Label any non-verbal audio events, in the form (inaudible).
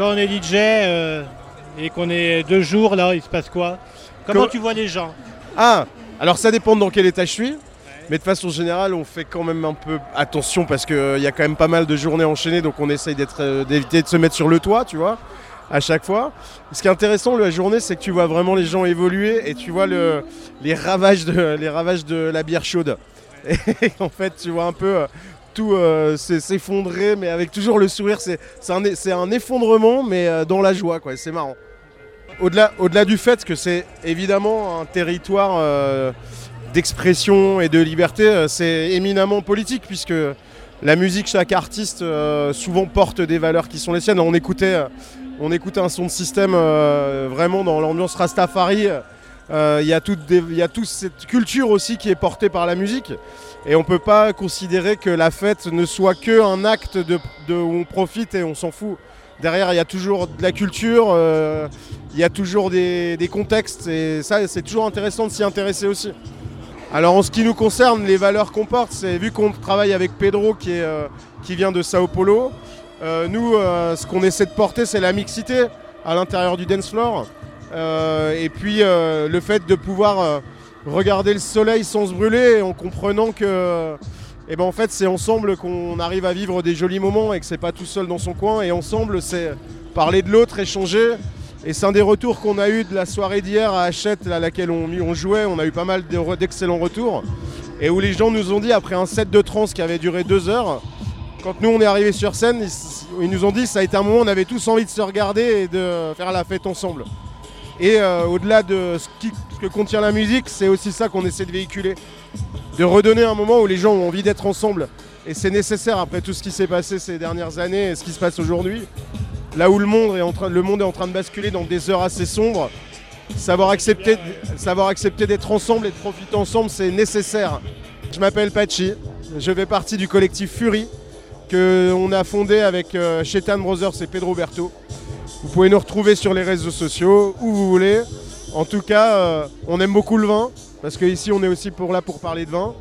quand on est DJ euh, et qu'on est deux jours là, il se passe quoi? Comment tu vois les gens? Ah, alors ça dépend dans quel état je suis. Mais de façon générale, on fait quand même un peu attention parce qu'il y a quand même pas mal de journées enchaînées, donc on essaye d'être, euh, d'éviter de se mettre sur le toit, tu vois, à chaque fois. Ce qui est intéressant de la journée, c'est que tu vois vraiment les gens évoluer et tu vois le, les, ravages de, les ravages de la bière chaude. (laughs) Et en fait, tu vois un peu euh, tout euh, s'e- s'effondrer, mais avec toujours le sourire. C'est, un, effondrement, mais euh, dans la joie, quoi. C'est marrant. Au-delà, du fait que c'est évidemment un territoire euh, d'expression et de liberté, c'est éminemment politique puisque la musique, chaque artiste souvent porte des valeurs qui sont les siennes. On écoutait, on écoutait un son de système vraiment dans l'ambiance Rastafari. Euh, Il y a toute des- il y a toute cette culture aussi qui est portée par la musique. Et on peut pas considérer que la fête ne soit que un acte où on profite et on s'en fout. Derrière, il y a toujours de la culture, euh, il y a toujours des, contextes, et ça, c'est toujours intéressant de s'y intéresser aussi. Alors, en ce qui nous concerne, les valeurs qu'on porte, c'est vu qu'on travaille avec Pedro qui, euh, vient de Sao Paulo, euh, nous, euh, ce qu'on essaie de porter, c'est la mixité à l'intérieur du dance floor. Euh, et puis, euh, le fait de pouvoir euh, regarder le soleil sans se brûler en comprenant que. Et ben en fait, c'est ensemble qu'on arrive à vivre des jolis moments et que c'est pas tout seul dans son coin. Et ensemble, c'est parler de l'autre, échanger. Et c'est un des retours qu'on a eu de la soirée d'hier à Hachette, à laquelle on, jouait. On a eu pas mal d'excellents retours. Et où les gens nous ont dit, après un set de trance qui avait duré deux heures, quand nous on est arrivé sur scène, ils, ils nous ont dit ça a été un moment où on avait tous envie de se regarder et de faire la fête ensemble. Et euh, au-delà de ce, que contient la musique, c'est aussi ça qu'on essaie de véhiculer. De redonner un moment où les gens ont envie d'être ensemble. Et c'est nécessaire après tout ce qui s'est passé ces dernières années et ce qui se passe aujourd'hui. Là où le monde, est en train, le monde est en train de basculer dans des heures assez sombres, savoir accepter, savoir accepter d'être ensemble et de profiter ensemble, c'est nécessaire. Je m'appelle Pachi, je fais partie du collectif Fury que on a fondé avec euh, Chetan Brothers et Pedro Berto. Vous pouvez nous retrouver sur les réseaux sociaux, où vous voulez. En tout cas, euh, on aime beaucoup le vin, parce qu'ici on est aussi pour là pour parler de vin.